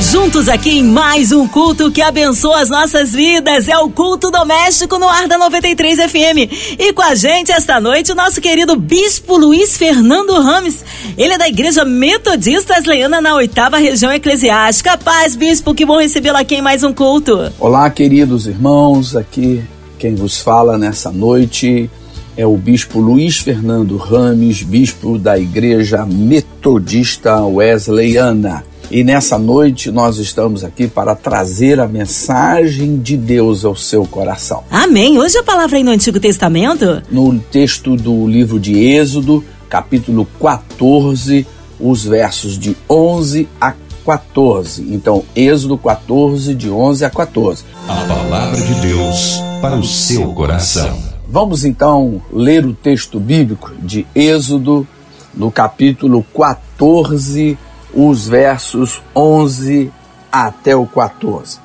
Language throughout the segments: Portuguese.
Juntos aqui em mais um culto que abençoa as nossas vidas. É o culto doméstico no ar da 93 FM. E com a gente esta noite o nosso querido Bispo Luiz Fernando Rames. Ele é da Igreja Metodista Asleana na oitava região eclesiástica. Paz, Bispo, que bom recebê-lo aqui em mais um culto. Olá, queridos irmãos. Aqui quem vos fala nessa noite é o Bispo Luiz Fernando Rames, Bispo da Igreja Metodista Wesleyana. E nessa noite nós estamos aqui para trazer a mensagem de Deus ao seu coração. Amém. Hoje a palavra aí no Antigo Testamento? No texto do livro de Êxodo, capítulo 14, os versos de 11 a 14. Então, Êxodo 14, de 11 a 14. A palavra de Deus para o seu coração. Vamos então ler o texto bíblico de Êxodo, no capítulo 14, os versos 11 até o 14.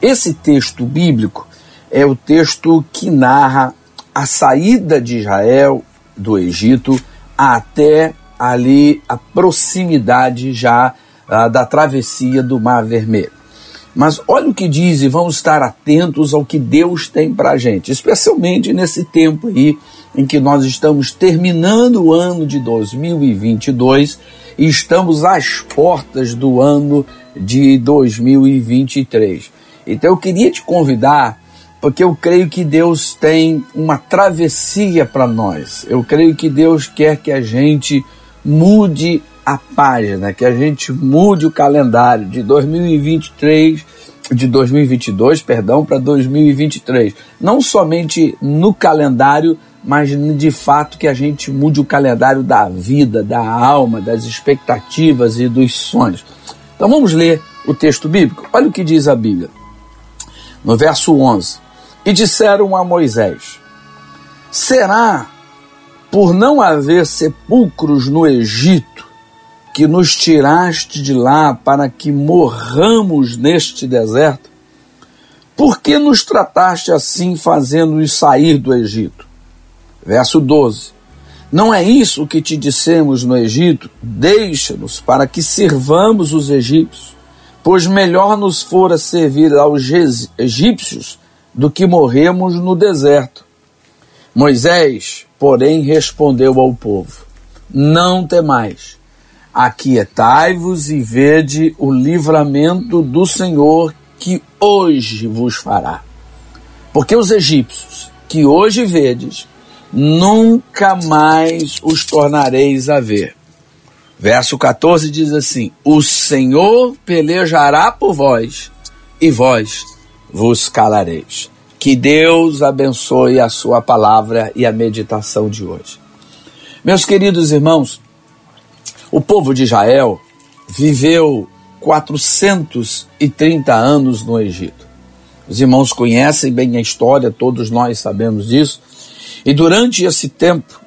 Esse texto bíblico é o texto que narra a saída de Israel do Egito até ali a proximidade já ah, da travessia do Mar Vermelho. Mas olha o que diz e vamos estar atentos ao que Deus tem para a gente, especialmente nesse tempo aí em que nós estamos terminando o ano de 2022 e estamos às portas do ano de 2023. Então eu queria te convidar, porque eu creio que Deus tem uma travessia para nós. Eu creio que Deus quer que a gente mude a página, que a gente mude o calendário de 2023 de 2022, perdão, para 2023. Não somente no calendário, mas de fato que a gente mude o calendário da vida, da alma, das expectativas e dos sonhos. Então vamos ler o texto bíblico. Olha o que diz a Bíblia. No verso 11: E disseram a Moisés: Será por não haver sepulcros no Egito que nos tiraste de lá para que morramos neste deserto? Por que nos trataste assim, fazendo-nos sair do Egito? Verso 12: Não é isso que te dissemos no Egito? Deixa-nos para que sirvamos os egípcios, pois melhor nos fora servir aos egípcios do que morremos no deserto. Moisés, porém, respondeu ao povo: Não temais, aquietai-vos e vede o livramento do Senhor que hoje vos fará. Porque os egípcios que hoje vedes, nunca mais os tornareis a ver. Verso 14 diz assim: O Senhor pelejará por vós, e vós vos calareis. Que Deus abençoe a sua palavra e a meditação de hoje. Meus queridos irmãos, o povo de Israel viveu 430 anos no Egito. Os irmãos conhecem bem a história, todos nós sabemos disso. E durante esse tempo,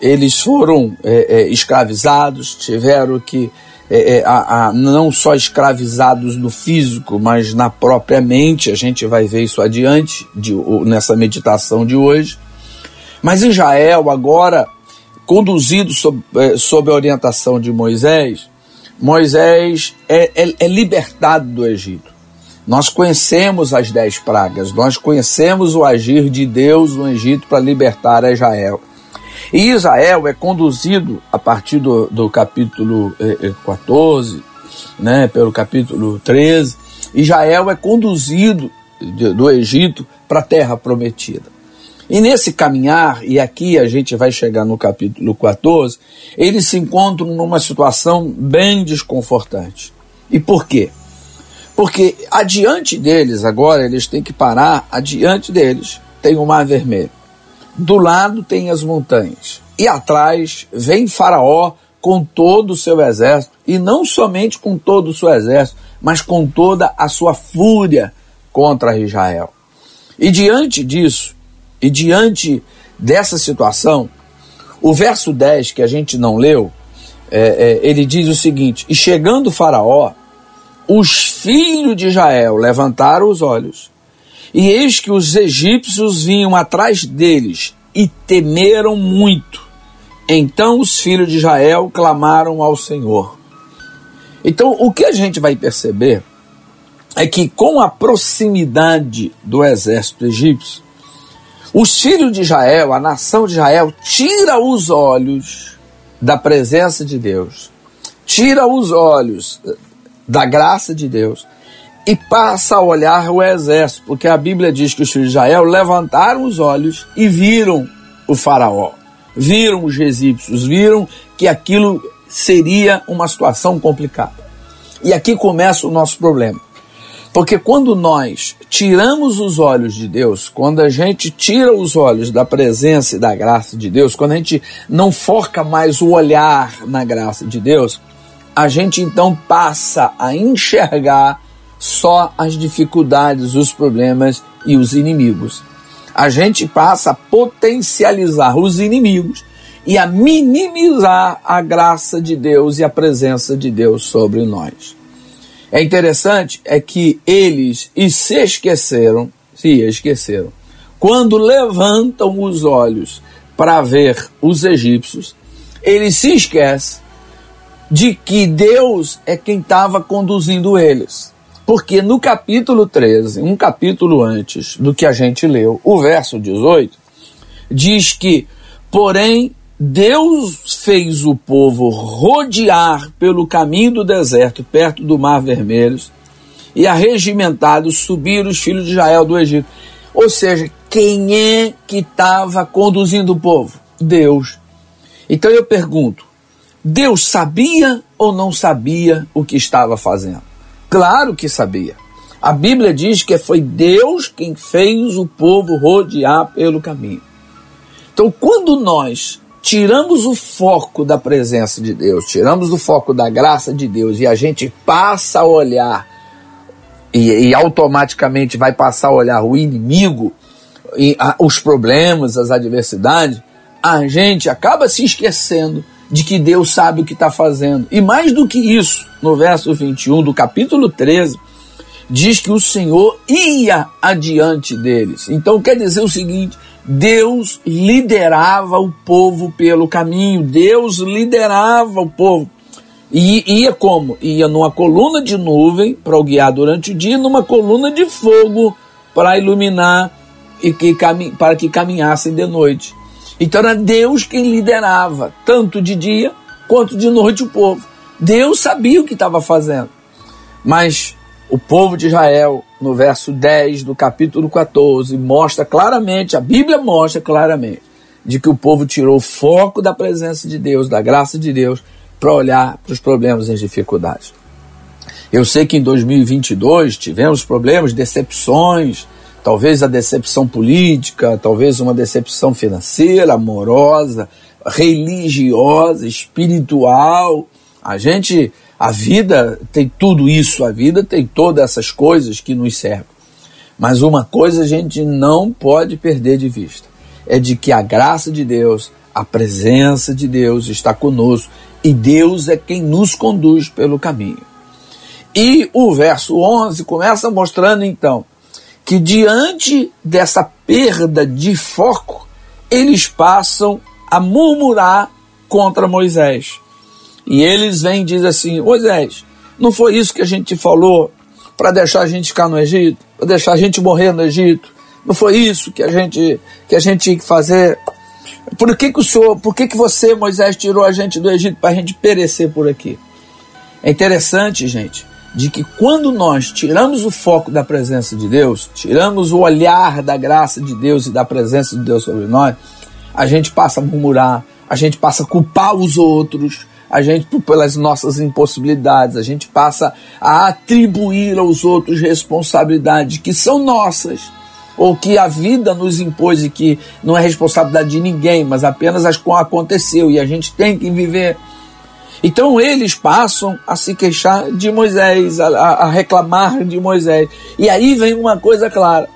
eles foram é, é, escravizados, tiveram que, é, é, a, a, não só escravizados no físico, mas na própria mente, a gente vai ver isso adiante, de, nessa meditação de hoje. Mas Israel, agora, conduzido sob, é, sob a orientação de Moisés, Moisés é, é, é libertado do Egito. Nós conhecemos as dez pragas, nós conhecemos o agir de Deus no Egito para libertar Israel. E Israel é conduzido a partir do, do capítulo eh, 14, eh, né, pelo capítulo 13, Israel é conduzido do Egito para a terra prometida. E nesse caminhar, e aqui a gente vai chegar no capítulo 14, eles se encontram numa situação bem desconfortante. E por quê? Porque adiante deles, agora, eles têm que parar, adiante deles tem o Mar Vermelho. Do lado tem as montanhas. E atrás vem Faraó com todo o seu exército, e não somente com todo o seu exército, mas com toda a sua fúria contra Israel. E diante disso, e diante dessa situação, o verso 10 que a gente não leu, é, é, ele diz o seguinte: E chegando Faraó, os filhos de Israel levantaram os olhos E eis que os egípcios vinham atrás deles e temeram muito. Então os filhos de Israel clamaram ao Senhor. Então o que a gente vai perceber é que com a proximidade do exército egípcio, os filhos de Israel, a nação de Israel, tira os olhos da presença de Deus, tira os olhos da graça de Deus e passa a olhar o exército, porque a Bíblia diz que os filhos de Israel levantaram os olhos e viram o faraó, viram os egípcios, viram que aquilo seria uma situação complicada. E aqui começa o nosso problema. Porque quando nós tiramos os olhos de Deus, quando a gente tira os olhos da presença e da graça de Deus, quando a gente não foca mais o olhar na graça de Deus, a gente então passa a enxergar só as dificuldades, os problemas e os inimigos. A gente passa a potencializar os inimigos e a minimizar a graça de Deus e a presença de Deus sobre nós. É interessante é que eles e se esqueceram, se esqueceram, quando levantam os olhos para ver os egípcios, eles se esquecem de que Deus é quem estava conduzindo eles. Porque no capítulo 13, um capítulo antes do que a gente leu, o verso 18, diz que, porém, Deus fez o povo rodear pelo caminho do deserto, perto do Mar Vermelho, e arregimentados subir os filhos de Israel do Egito. Ou seja, quem é que estava conduzindo o povo? Deus. Então eu pergunto: Deus sabia ou não sabia o que estava fazendo? Claro que sabia. A Bíblia diz que foi Deus quem fez o povo rodear pelo caminho. Então, quando nós tiramos o foco da presença de Deus, tiramos o foco da graça de Deus e a gente passa a olhar e, e automaticamente vai passar a olhar o inimigo, e, a, os problemas, as adversidades, a gente acaba se esquecendo de que Deus sabe o que está fazendo. E mais do que isso, no verso 21 do capítulo 13, diz que o Senhor ia adiante deles. Então quer dizer o seguinte: Deus liderava o povo pelo caminho, Deus liderava o povo. E ia como? Ia numa coluna de nuvem para o guiar durante o dia, numa coluna de fogo para iluminar e que, para que caminhassem de noite. Então era Deus quem liderava, tanto de dia quanto de noite o povo. Deus sabia o que estava fazendo. Mas o povo de Israel, no verso 10 do capítulo 14, mostra claramente, a Bíblia mostra claramente, de que o povo tirou o foco da presença de Deus, da graça de Deus, para olhar para os problemas e as dificuldades. Eu sei que em 2022 tivemos problemas, decepções, talvez a decepção política, talvez uma decepção financeira, amorosa, religiosa, espiritual. A gente, a vida tem tudo isso, a vida tem todas essas coisas que nos cercam. Mas uma coisa a gente não pode perder de vista: é de que a graça de Deus, a presença de Deus está conosco e Deus é quem nos conduz pelo caminho. E o verso 11 começa mostrando então que diante dessa perda de foco, eles passam a murmurar contra Moisés. E eles vêm e dizem assim: Moisés, não foi isso que a gente falou para deixar a gente ficar no Egito, para deixar a gente morrer no Egito? Não foi isso que a gente que a gente tinha que fazer? Por que, que o senhor, por que, que você, Moisés, tirou a gente do Egito para a gente perecer por aqui? É interessante, gente, de que quando nós tiramos o foco da presença de Deus, tiramos o olhar da graça de Deus e da presença de Deus sobre nós, a gente passa a murmurar, a gente passa a culpar os outros, a gente pelas nossas impossibilidades, a gente passa a atribuir aos outros responsabilidades que são nossas ou que a vida nos impôs e que não é responsabilidade de ninguém, mas apenas as que aconteceu e a gente tem que viver então eles passam a se queixar de Moisés, a, a, reclamar de Moisés. E aí vem uma coisa clara: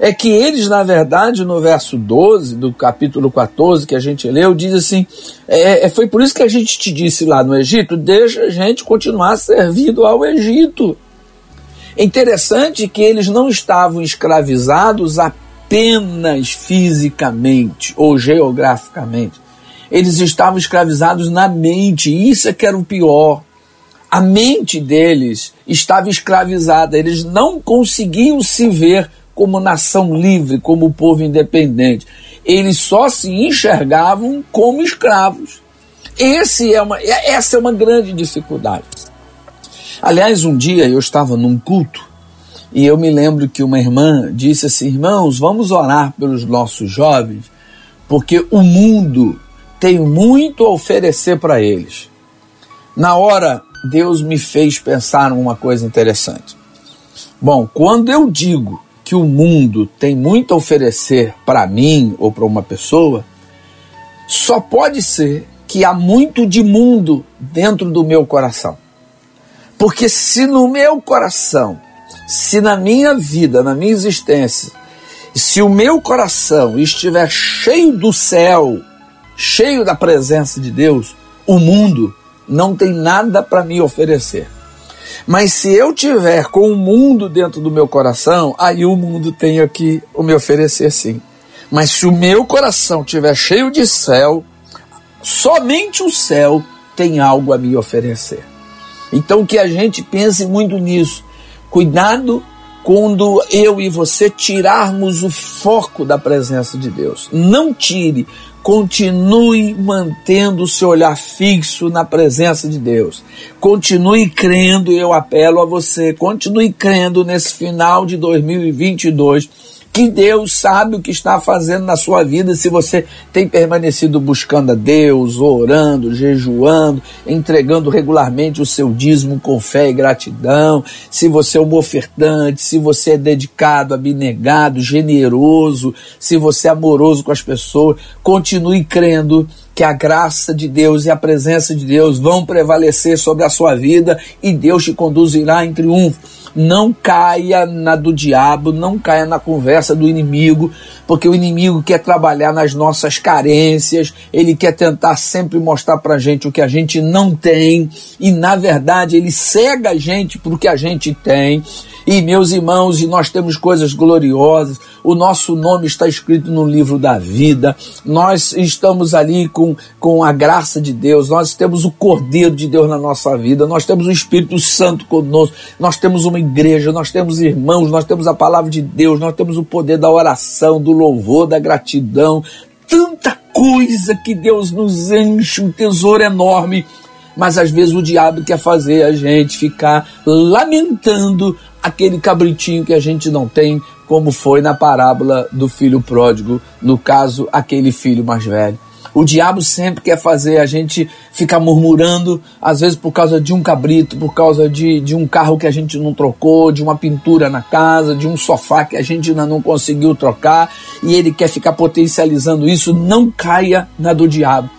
é que eles, na verdade, no verso 12 do capítulo 14 que a gente leu, diz assim: é, é, foi por isso que a gente te disse lá no Egito, deixa a gente continuar servindo ao Egito. É interessante que eles não estavam escravizados apenas fisicamente ou geograficamente. Eles estavam escravizados na mente, isso é que era o pior. A mente deles estava escravizada, eles não conseguiam se ver como nação livre, como povo independente. Eles só se enxergavam como escravos. Esse é uma, é, essa é uma grande dificuldade. Aliás, um dia eu estava num culto e eu me lembro que uma irmã disse assim: irmãos, vamos orar pelos nossos jovens, porque o mundo tem muito a oferecer para eles. Na hora, Deus me fez pensar uma coisa interessante. Bom, quando eu digo que o mundo tem muito a oferecer para mim ou para uma pessoa, só pode ser que há muito de mundo dentro do meu coração. Porque se no meu coração, se na minha vida, na minha existência, se o meu coração estiver cheio do céu, cheio da presença de Deus, o mundo não tem nada para me oferecer. Mas se eu tiver com o mundo dentro do meu coração, aí o mundo tem aqui o me oferecer sim. Mas se o meu coração estiver cheio de céu, somente o céu tem algo a me oferecer. Então que a gente pense muito nisso. Cuidado quando eu e você tirarmos o foco da presença de Deus. Não tire, continue mantendo o seu olhar fixo na presença de Deus. Continue crendo, eu apelo a você, continue crendo nesse final de 2022 que Deus sabe o que está fazendo na sua vida. Se você tem permanecido buscando a Deus, orando, jejuando, entregando regularmente o seu dízimo com fé e gratidão, se você é um ofertante, se você é dedicado, abnegado, generoso, se você é amoroso com as pessoas, continue crendo que a graça de Deus e a presença de Deus vão prevalecer sobre a sua vida e Deus te conduzirá em triunfo não caia na do diabo, não caia na conversa do inimigo, porque o inimigo quer trabalhar nas nossas carências, ele quer tentar sempre mostrar pra gente o que a gente não tem, e na verdade ele cega a gente pro que a gente tem. E meus irmãos, e nós temos coisas gloriosas, o nosso nome está escrito no livro da vida, nós estamos ali com, com a graça de Deus, nós temos o Cordeiro de Deus na nossa vida, nós temos o Espírito Santo conosco, nós temos uma igreja, nós temos irmãos, nós temos a palavra de Deus, nós temos o poder da oração, do louvor, da gratidão, tanta coisa que Deus nos enche, um tesouro enorme. Mas às vezes o diabo quer fazer a gente ficar lamentando aquele cabritinho que a gente não tem, como foi na parábola do filho pródigo, no caso, aquele filho mais velho. O diabo sempre quer fazer a gente ficar murmurando, às vezes por causa de um cabrito, por causa de, de um carro que a gente não trocou, de uma pintura na casa, de um sofá que a gente ainda não conseguiu trocar, e ele quer ficar potencializando isso. Não caia na do diabo.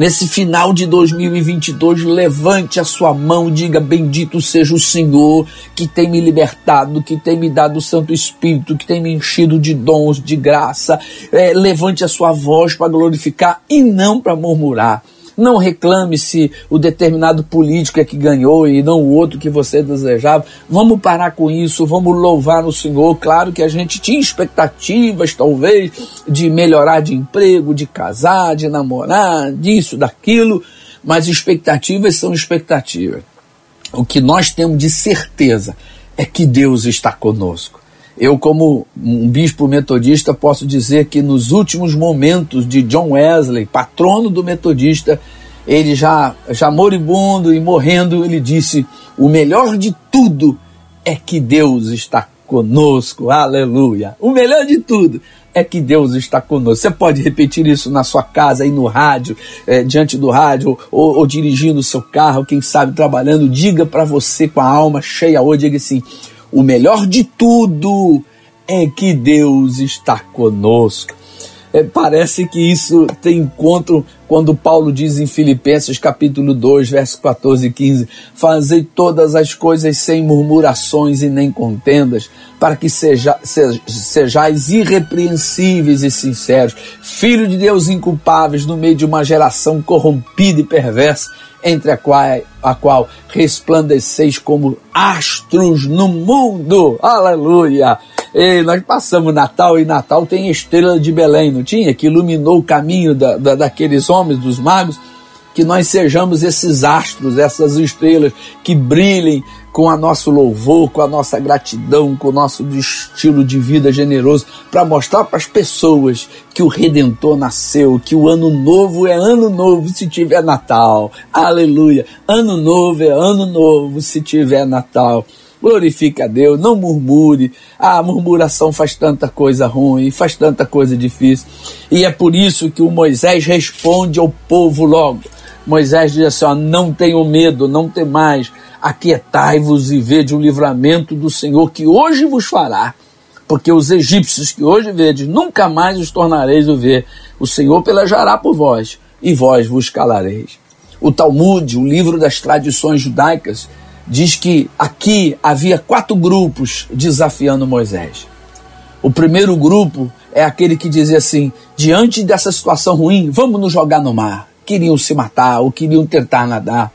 Nesse final de 2022, levante a sua mão e diga: Bendito seja o Senhor que tem me libertado, que tem me dado o Santo Espírito, que tem me enchido de dons, de graça. É, levante a sua voz para glorificar e não para murmurar. Não reclame se o determinado político é que ganhou e não o outro que você desejava. Vamos parar com isso, vamos louvar o Senhor. Claro que a gente tinha expectativas, talvez, de melhorar de emprego, de casar, de namorar, disso, daquilo, mas expectativas são expectativas. O que nós temos de certeza é que Deus está conosco. Eu, como um bispo metodista, posso dizer que nos últimos momentos de John Wesley, patrono do metodista, ele já, já moribundo e morrendo, ele disse: O melhor de tudo é que Deus está conosco, aleluia. O melhor de tudo é que Deus está conosco. Você pode repetir isso na sua casa, aí no rádio, é, diante do rádio, ou, ou, dirigindo o seu carro, quem sabe trabalhando. Diga para você com a alma cheia hoje, diga assim: o melhor de tudo é que Deus está conosco. É, parece que isso tem encontro quando Paulo diz em Filipenses capítulo 2, verso 14 e 15: Fazei todas as coisas sem murmurações e nem contendas, para que seja, seja, sejais irrepreensíveis e sinceros, filho de Deus inculpáveis no meio de uma geração corrompida e perversa entre a qual, a qual resplandeceis como astros no mundo. Aleluia! E nós passamos Natal e Natal tem estrela de Belém, não tinha? Que iluminou o caminho da, da, daqueles homens, dos magos. Que nós sejamos esses astros, essas estrelas que brilhem com a nosso louvor, com a nossa gratidão, com o nosso estilo de vida generoso, para mostrar para as pessoas que o Redentor nasceu, que o ano novo é ano novo se tiver Natal. Aleluia! Ano novo é ano novo se tiver Natal. Glorifique a Deus, não murmure. A murmuração faz tanta coisa ruim, faz tanta coisa difícil. E é por isso que o Moisés responde ao povo logo. Moisés diz assim: ó, não tenham medo, não tem mais aquietai-vos e vede o livramento do Senhor que hoje vos fará. Porque os egípcios que hoje vedes, nunca mais os tornareis a ver. O Senhor pelejará por vós, e vós vos calareis. O Talmud, o livro das tradições judaicas, diz que aqui havia quatro grupos desafiando Moisés. O primeiro grupo é aquele que dizia assim: diante dessa situação ruim, vamos nos jogar no mar. Queriam se matar ou queriam tentar nadar.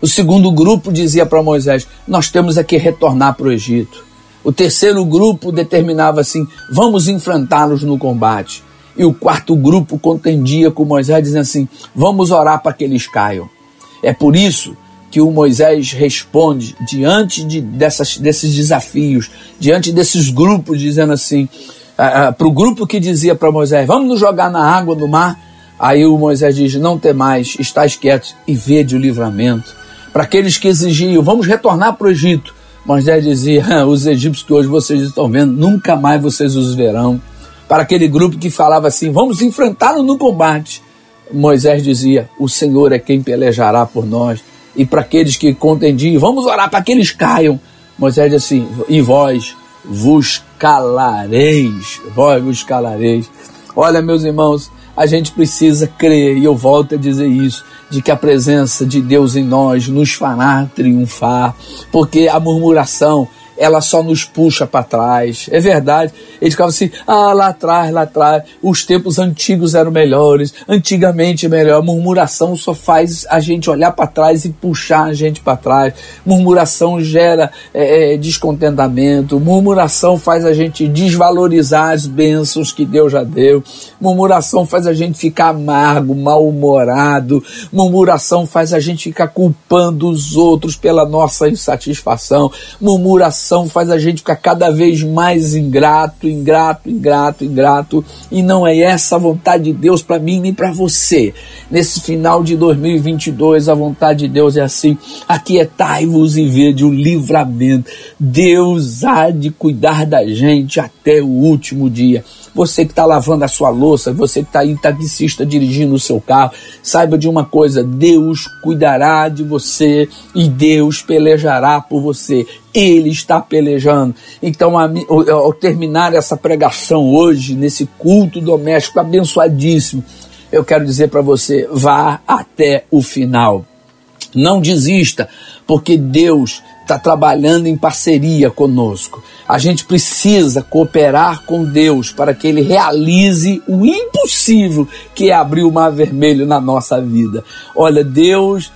O segundo grupo dizia para Moisés: Nós temos é que retornar para o Egito. O terceiro grupo determinava assim: Vamos enfrentá-los no combate. E o quarto grupo contendia com Moisés, dizendo assim: Vamos orar para que eles caiam. É por isso que o Moisés responde diante de dessas, desses desafios, diante desses grupos, dizendo assim: para o grupo que dizia para Moisés: Vamos nos jogar na água do mar. Aí o Moisés diz: Não temais, estáis quietos e vede o livramento para aqueles que exigiam, vamos retornar para o Egito. Moisés dizia, os egípcios que hoje vocês estão vendo, nunca mais vocês os verão. Para aquele grupo que falava assim, vamos enfrentá-lo no combate. Moisés dizia, o Senhor é quem pelejará por nós. E para aqueles que contendiam, vamos orar para que eles caiam. Moisés disse assim, e vós vos calareis, vós vos calareis. Olha, meus irmãos, a gente precisa crer, e eu volto a dizer isso, de que a presença de Deus em nós nos fará triunfar, porque a murmuração ela só nos puxa para trás. É verdade. Eles ficavam assim, ah, lá atrás, lá atrás, os tempos antigos eram melhores, antigamente melhor. Murmuração só faz a gente olhar para trás e puxar a gente para trás. Murmuração gera é, é, descontentamento, murmuração faz a gente desvalorizar as bênçãos que Deus já deu. Murmuração faz a gente ficar amargo, mal-humorado. Murmuração faz a gente ficar culpando os outros pela nossa insatisfação. Murmuração faz a gente ficar cada vez mais ingrato, ingrato, ingrato, ingrato, e não é essa a vontade de Deus para mim nem para você. Nesse final de 2022, a vontade de Deus é assim: aquietai-vos e vede o livramento. Deus há de cuidar da gente até o último dia. Você que está lavando a sua louça, você que está aí taxista dirigindo o seu carro, saiba de uma coisa: Deus cuidará de você e Deus pelejará por você. Ele está pelejando. Então, ao terminar essa pregação hoje, nesse culto doméstico abençoadíssimo, eu quero dizer para você: vá até o final. Não desista, porque Deus está trabalhando em parceria conosco. A gente precisa cooperar com Deus para que Ele realize o impossível, que é abrir o mar vermelho na nossa vida. Olha, Deus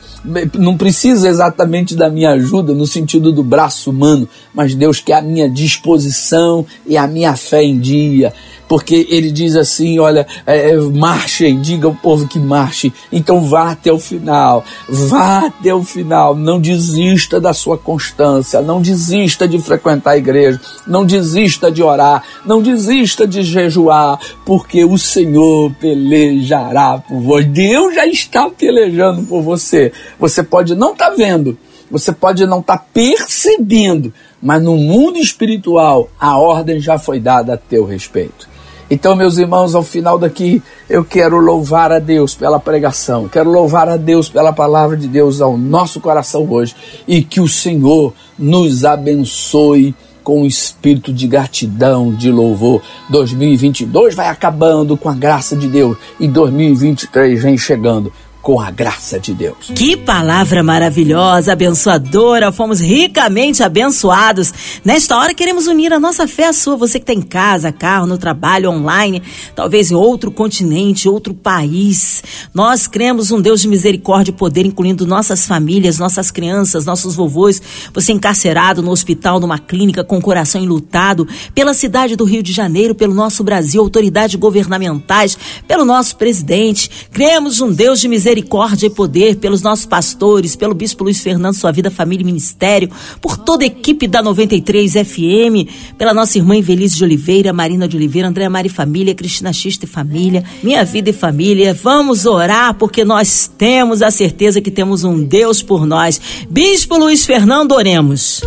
não precisa exatamente da minha ajuda no sentido do braço humano, mas Deus quer a minha disposição e a minha fé em dia porque ele diz assim: olha, é, é, marchem, diga ao povo que marche, então vá até o final, vá até o final, não desista da sua constância, não desista de frequentar a igreja, não desista de orar, não desista de jejuar, porque o Senhor pelejará por vós. Deus já está pelejando por você. Você pode não estar tá vendo, você pode não estar tá percebendo, mas no mundo espiritual a ordem já foi dada a teu respeito. Então, meus irmãos, ao final daqui, eu quero louvar a Deus pela pregação, quero louvar a Deus pela palavra de Deus ao nosso coração hoje. E que o Senhor nos abençoe com um espírito de gratidão, de louvor. 2022 vai acabando com a graça de Deus e 2023 vem chegando com a graça de Deus. Que palavra maravilhosa, abençoadora. Fomos ricamente abençoados. Nesta hora queremos unir a nossa fé à sua. Você que está em casa, carro, no trabalho, online, talvez em outro continente, outro país. Nós cremos um Deus de misericórdia e poder, incluindo nossas famílias, nossas crianças, nossos vovôs. Você encarcerado no hospital, numa clínica, com o coração enlutado, pela cidade do Rio de Janeiro, pelo nosso Brasil, autoridades governamentais, pelo nosso presidente. Cremos um Deus de misericórdia misericórdia e poder pelos nossos pastores, pelo Bispo Luiz Fernando, sua vida, família e ministério, por toda a equipe da 93 FM, pela nossa irmã Invelise de Oliveira, Marina de Oliveira, Andréa Mari Família, Cristina Xista e Família, Minha Vida e Família. Vamos orar porque nós temos a certeza que temos um Deus por nós. Bispo Luiz Fernando, oremos.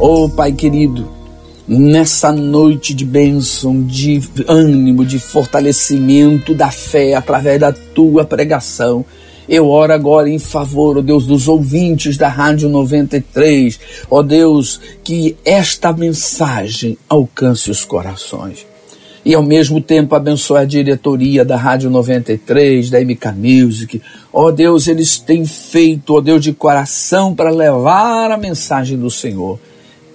Ô oh, Pai querido, nessa noite de bênção, de ânimo, de fortalecimento da fé através da tua pregação. Eu oro agora em favor, ó oh Deus, dos ouvintes da Rádio 93. Ó oh Deus, que esta mensagem alcance os corações. E ao mesmo tempo abençoe a diretoria da Rádio 93, da MK Music. Ó oh Deus, eles têm feito, ó Deus, de coração para levar a mensagem do Senhor.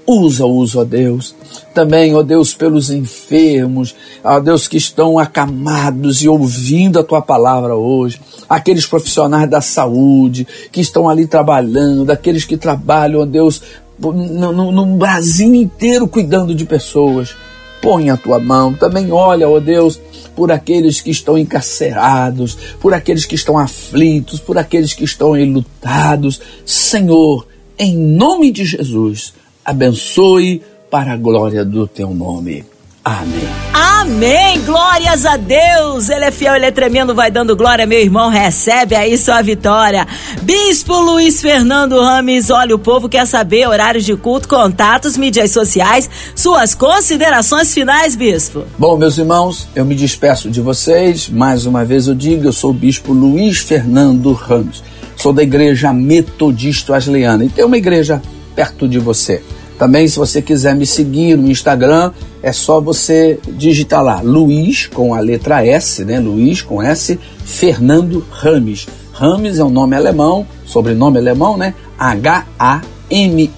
Usa-os, ó Deus. Também, ó Deus, pelos enfermos, ó Deus, que estão acamados e ouvindo a tua palavra hoje. Aqueles profissionais da saúde que estão ali trabalhando, daqueles que trabalham, ó Deus, no, no, no Brasil inteiro cuidando de pessoas. Põe a tua mão. Também olha, ó Deus, por aqueles que estão encarcerados, por aqueles que estão aflitos, por aqueles que estão enlutados. Senhor, em nome de Jesus abençoe para a glória do teu nome. Amém. Amém. Glórias a Deus. Ele é fiel, ele é tremendo, vai dando glória, meu irmão. Recebe aí sua vitória. Bispo Luiz Fernando Rames, olha, o povo quer saber horários de culto, contatos, mídias sociais, suas considerações finais, bispo. Bom, meus irmãos, eu me despeço de vocês. Mais uma vez eu digo, eu sou o bispo Luiz Fernando Ramos. Sou da igreja Metodista Asleana e tem uma igreja perto de você. Também, se você quiser me seguir no Instagram, é só você digitar lá Luiz com a letra S, né? Luiz com S, Fernando Rames. Rames é um nome alemão, sobrenome alemão, né? H-A-M-M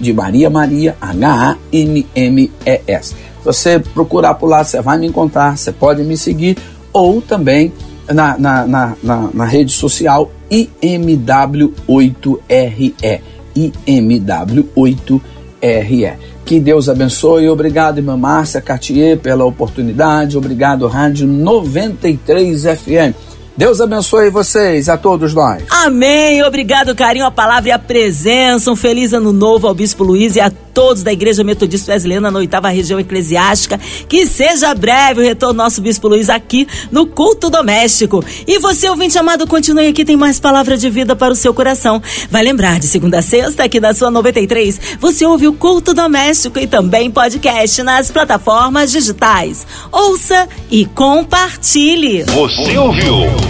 de Maria Maria, H-A-M-M-E-S. Se você procurar por lá, você vai me encontrar, você pode me seguir, ou também na, na, na, na, na rede social IMW8RE. IMW8RE. RE. Que Deus abençoe. Obrigado, irmã Márcia Cartier, pela oportunidade. Obrigado, Rádio 93 FM. Deus abençoe vocês, a todos nós. Amém. Obrigado, carinho, a palavra e a presença. Um feliz ano novo ao Bispo Luiz e a todos da Igreja Metodista Wesleyana na oitava região eclesiástica. Que seja breve o retorno do nosso Bispo Luiz aqui no culto doméstico. E você, ouvinte amado, continue aqui, tem mais palavra de vida para o seu coração. Vai lembrar, de segunda a sexta, aqui na sua 93, você ouve o culto doméstico e também podcast nas plataformas digitais. Ouça e compartilhe. Você ouviu?